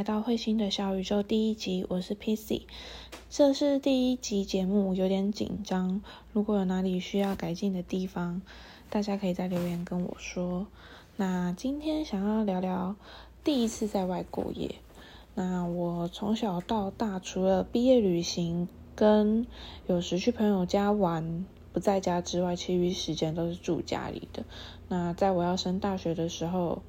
来到彗星的小宇宙第一集，我是 PC。这是第一集节目，有点紧张。如果有哪里需要改进的地方，大家可以在留言跟我说。那今天想要聊聊第一次在外过夜。那我从小到大，除了毕业旅行跟有时去朋友家玩不在家之外，其余时间都是住家里的。那在我要升大学的时候。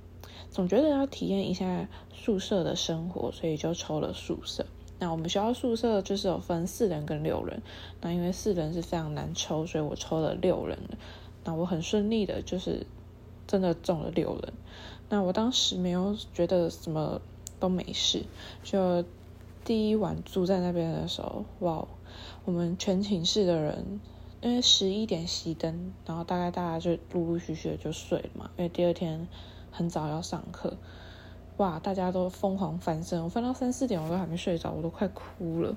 总觉得要体验一下宿舍的生活，所以就抽了宿舍。那我们学校宿舍就是有分四人跟六人，那因为四人是非常难抽，所以我抽了六人。那我很顺利的，就是真的中了六人。那我当时没有觉得什么都没事，就第一晚住在那边的时候，哇，我们全寝室的人，因为十一点熄灯，然后大概大家就陆陆续续的就睡了嘛，因为第二天。很早要上课，哇！大家都疯狂翻身，我翻到三四点，我都还没睡着，我都快哭了。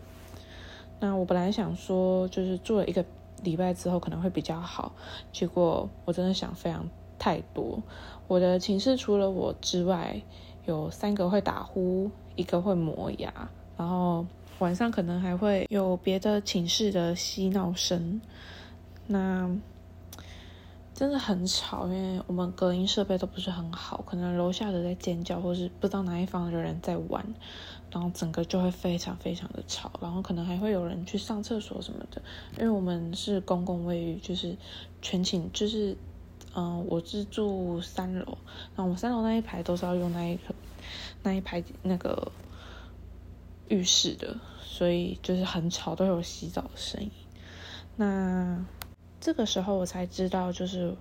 那我本来想说，就是住了一个礼拜之后可能会比较好，结果我真的想非常太多。我的寝室除了我之外，有三个会打呼，一个会磨牙，然后晚上可能还会有别的寝室的嬉闹声。那。真的很吵，因为我们隔音设备都不是很好，可能楼下的在尖叫，或是不知道哪一方的人在玩，然后整个就会非常非常的吵，然后可能还会有人去上厕所什么的，因为我们是公共卫浴，就是全寝，就是嗯，我是住三楼，那我们三楼那一排都是要用那一个那一排那个浴室的，所以就是很吵，都有洗澡的声音，那。这个时候我才知道，就是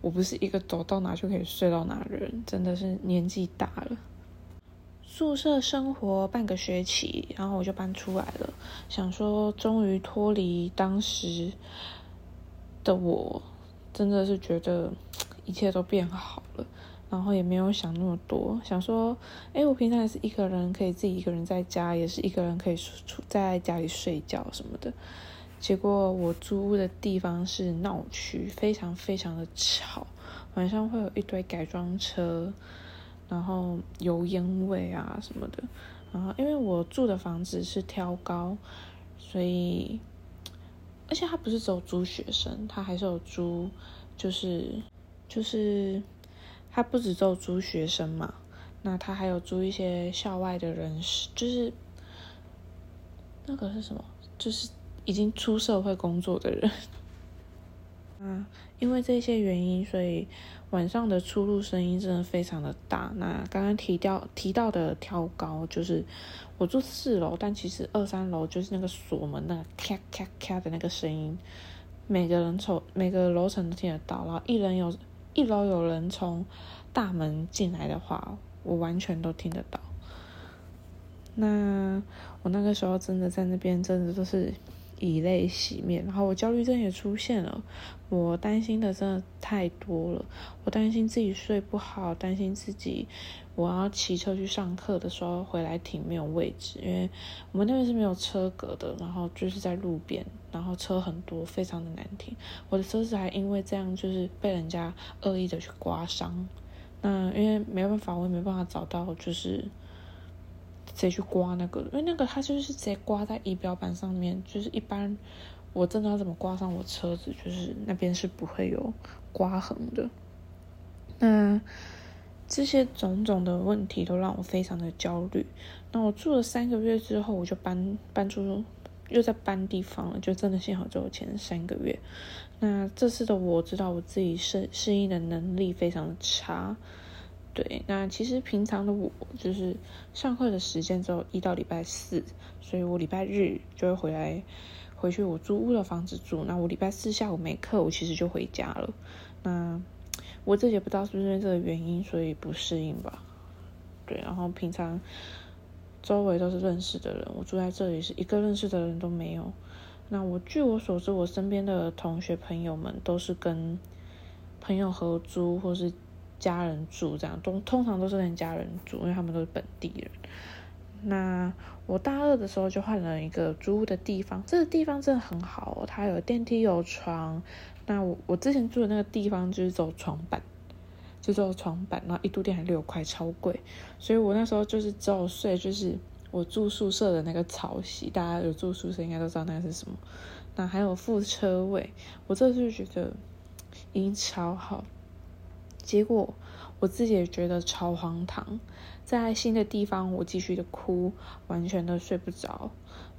我不是一个走到哪就可以睡到哪的人，真的是年纪大了。宿舍生活半个学期，然后我就搬出来了，想说终于脱离当时的我，真的是觉得一切都变好了，然后也没有想那么多，想说，哎，我平常也是一个人，可以自己一个人在家，也是一个人可以出在家里睡觉什么的。结果我租屋的地方是闹区，非常非常的吵，晚上会有一堆改装车，然后油烟味啊什么的。然后因为我住的房子是挑高，所以而且他不是只有租学生，他还是有租，就是就是他不止只有租学生嘛，那他还有租一些校外的人士，就是那个是什么？就是。已经出社会工作的人，啊，因为这些原因，所以晚上的出入声音真的非常的大。那刚刚提到提到的挑高，就是我住四楼，但其实二三楼就是那个锁门那个咔咔咔的那个声音，每个人从每个楼层都听得到。然后一人有一楼有人从大门进来的话，我完全都听得到。那我那个时候真的在那边，真的都是。以泪洗面，然后我焦虑症也出现了。我担心的真的太多了，我担心自己睡不好，担心自己我要骑车去上课的时候回来停没有位置，因为我们那边是没有车格的，然后就是在路边，然后车很多，非常的难停。我的车子还因为这样就是被人家恶意的去刮伤。那因为没办法，我也没办法找到就是。直接去刮那个，因为那个它就是直接刮在仪表板上面，就是一般我真的要怎么刮上我车子，就是那边是不会有刮痕的。那这些种种的问题都让我非常的焦虑。那我住了三个月之后，我就搬搬出，又在搬地方了，就真的幸好只有前三个月。那这次的我知道我自己适适应的能力非常的差。对，那其实平常的我就是上课的时间只有一到礼拜四，所以我礼拜日就会回来回去我租屋的房子住。那我礼拜四下午没课，我其实就回家了。那我自己也不知道是不是因为这个原因，所以不适应吧。对，然后平常周围都是认识的人，我住在这里是一个认识的人都没有。那我据我所知，我身边的同学朋友们都是跟朋友合租，或是。家人住这样，都通常都是跟家人住，因为他们都是本地人。那我大二的时候就换了一个租屋的地方，这个地方真的很好哦，它有电梯有床。那我我之前住的那个地方就是走床板，就只有床板，然后一度电还六块，超贵。所以我那时候就是只有睡，就是我住宿舍的那个草席，大家有住宿舍应该都知道那是什么。那还有副车位，我这次就觉得已经超好。结果我自己也觉得超荒唐，在新的地方我继续的哭，完全的睡不着，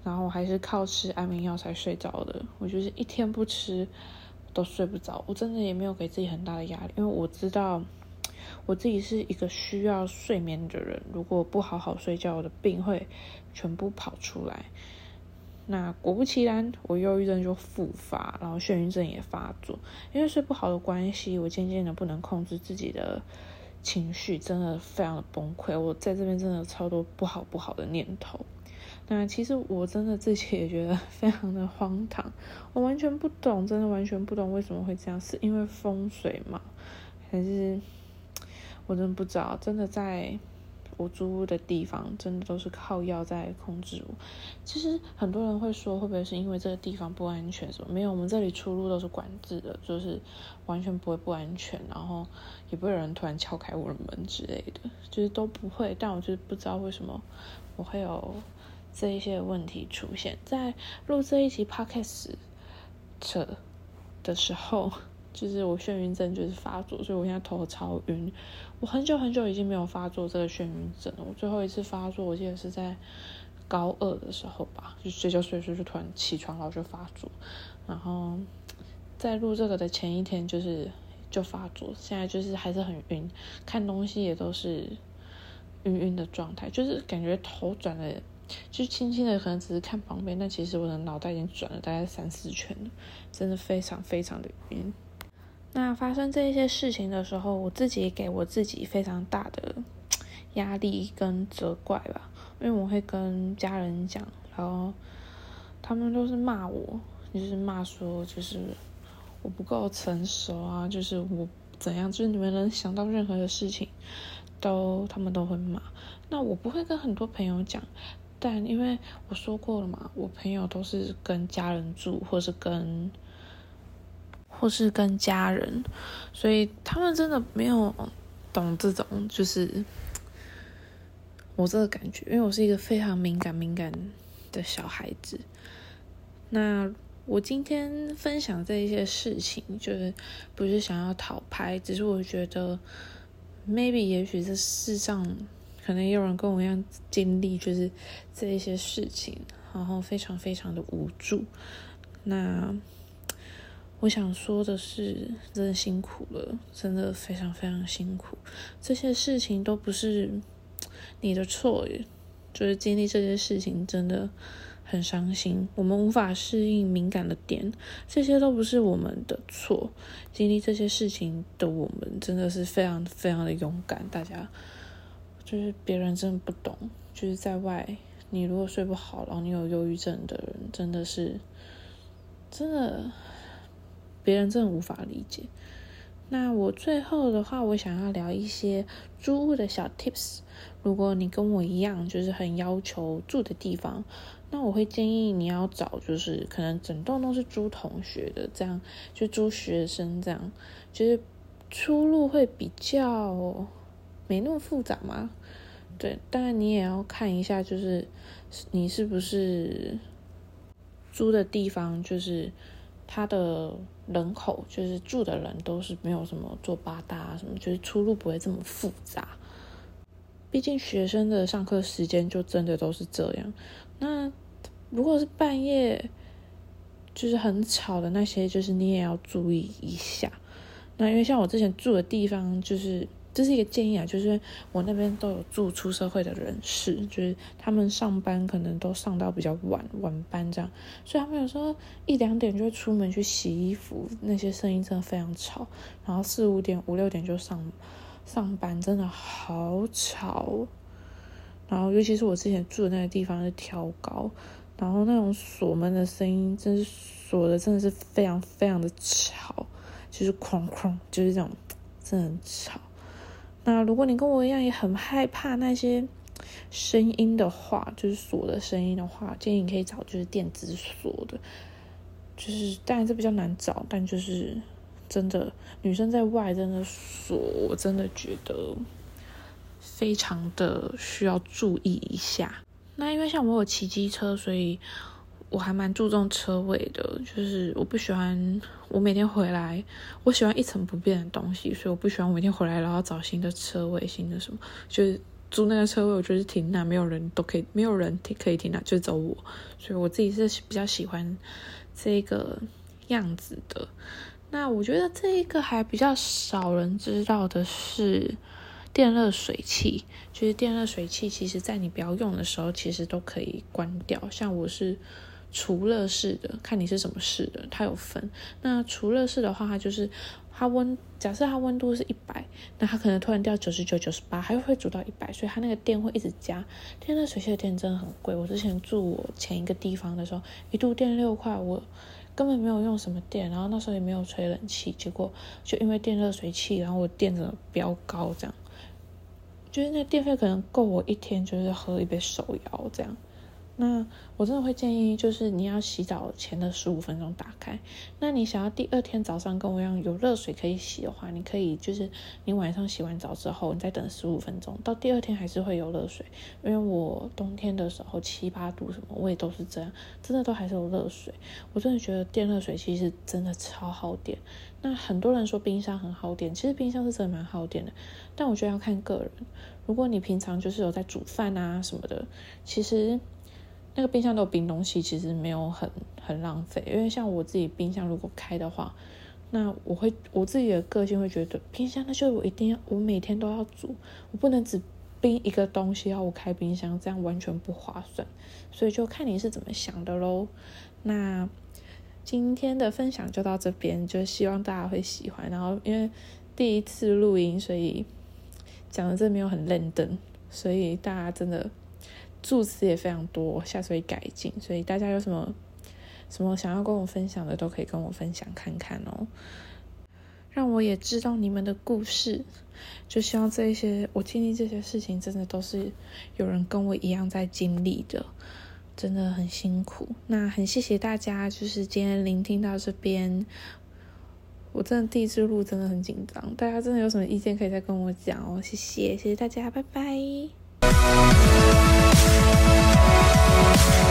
然后我还是靠吃安眠药才睡着的。我就是一天不吃都睡不着，我真的也没有给自己很大的压力，因为我知道我自己是一个需要睡眠的人，如果不好好睡觉，我的病会全部跑出来。那果不其然，我忧郁症就复发，然后眩晕症也发作。因为睡不好的关系，我渐渐的不能控制自己的情绪，真的非常的崩溃。我在这边真的超多不好不好的念头。那其实我真的自己也觉得非常的荒唐，我完全不懂，真的完全不懂为什么会这样，是因为风水吗？还是我真的不知道，真的在。我租屋的地方真的都是靠药在控制我。其实很多人会说，会不会是因为这个地方不安全？什么没有？我们这里出入都是管制的，就是完全不会不安全，然后也不会有人突然敲开我的门之类的，就是都不会。但我就是不知道为什么我会有这一些问题出现在录这一集 podcast 的时候。就是我眩晕症就是发作，所以我现在头超晕。我很久很久已经没有发作这个眩晕症了。我最后一次发作，我记得是在高二的时候吧，就睡觉睡睡就突然起床然后就发作。然后在录这个的前一天就是就发作，现在就是还是很晕，看东西也都是晕晕的状态，就是感觉头转了，就轻轻的可能只是看旁边，但其实我的脑袋已经转了大概三四圈了，真的非常非常的晕。那发生这一些事情的时候，我自己给我自己非常大的压力跟责怪吧，因为我会跟家人讲，然后他们都是骂我，就是骂说就是我不够成熟啊，就是我怎样，就是你们能想到任何的事情，都他们都会骂。那我不会跟很多朋友讲，但因为我说过了嘛，我朋友都是跟家人住，或是跟。或是跟家人，所以他们真的没有懂这种，就是我这个感觉，因为我是一个非常敏感敏感的小孩子。那我今天分享这一些事情，就是不是想要讨拍，只是我觉得，maybe 也许这世上可能有人跟我一样经历，就是这一些事情，然后非常非常的无助。那。我想说的是，真的辛苦了，真的非常非常辛苦。这些事情都不是你的错，就是经历这些事情真的很伤心。我们无法适应敏感的点，这些都不是我们的错。经历这些事情的我们真的是非常非常的勇敢。大家就是别人真的不懂，就是在外，你如果睡不好，然后你有忧郁症的人，真的是真的。别人真的无法理解。那我最后的话，我想要聊一些租屋的小 tips。如果你跟我一样，就是很要求住的地方，那我会建议你要找，就是可能整栋都是租同学的，这样就租学生这样，就是出入会比较没那么复杂嘛。对，当然你也要看一下，就是你是不是租的地方，就是它的。人口就是住的人都是没有什么做八大啊什么，就是出路不会这么复杂。毕竟学生的上课时间就真的都是这样。那如果是半夜，就是很吵的那些，就是你也要注意一下。那因为像我之前住的地方，就是。这是一个建议啊，就是我那边都有住出社会的人士，就是他们上班可能都上到比较晚晚班这样，所以他们有时候一两点就会出门去洗衣服，那些声音真的非常吵，然后四五点五六点就上上班，真的好吵。然后尤其是我之前住的那个地方是挑高，然后那种锁门的声音，真是锁的真的是非常非常的吵，就是哐哐，就是这种真的很吵。那如果你跟我一样也很害怕那些声音的话，就是锁的声音的话，建议你可以找就是电子锁的，就是当然这比较难找，但就是真的女生在外真的锁，我真的觉得非常的需要注意一下。那因为像我有骑机车，所以我还蛮注重车位的。就是我不喜欢我每天回来，我喜欢一成不变的东西，所以我不喜欢我每天回来然后找新的车位、新的什么。就是租那个车位，我觉得停那没有人都可以，没有人停可以停那，就走我。所以我自己是比较喜欢这个样子的。那我觉得这一个还比较少人知道的是。电热水器就是电热水器，其实在你不要用的时候，其实都可以关掉。像我是除热式的，看你是什么式的，它有分。那除热式的话，它就是它温，假设它温度是一百，那它可能突然掉九十九、九十八，还会煮到一百，所以它那个电会一直加。电热水器的电真的很贵，我之前住我前一个地方的时候，一度电六块，我根本没有用什么电，然后那时候也没有吹冷气，结果就因为电热水器，然后我电的飙高这样。就是那电费可能够我一天，就是喝一杯手摇这样。那我真的会建议，就是你要洗澡前的十五分钟打开。那你想要第二天早上跟我一样有热水可以洗的话，你可以就是你晚上洗完澡之后，你再等十五分钟，到第二天还是会有热水。因为我冬天的时候七八度什么，我也都是这样，真的都还是有热水。我真的觉得电热水其实真的超耗电。那很多人说冰箱很耗电，其实冰箱是真的蛮耗电的，但我觉得要看个人。如果你平常就是有在煮饭啊什么的，其实那个冰箱都有冰东西，其实没有很很浪费。因为像我自己冰箱如果开的话，那我会我自己的个性会觉得冰箱那就我一定要我每天都要煮，我不能只冰一个东西，然后我开冰箱，这样完全不划算。所以就看你是怎么想的喽。那。今天的分享就到这边，就希望大家会喜欢。然后因为第一次录音，所以讲的真没有很认真，所以大家真的助词也非常多，下次会改进。所以大家有什么什么想要跟我分享的，都可以跟我分享看看哦，让我也知道你们的故事。就希望这些我经历这些事情，真的都是有人跟我一样在经历的。真的很辛苦，那很谢谢大家，就是今天聆听到这边，我真的第一次录，真的很紧张，大家真的有什么意见可以再跟我讲哦，谢谢，谢谢大家，拜拜。Bye.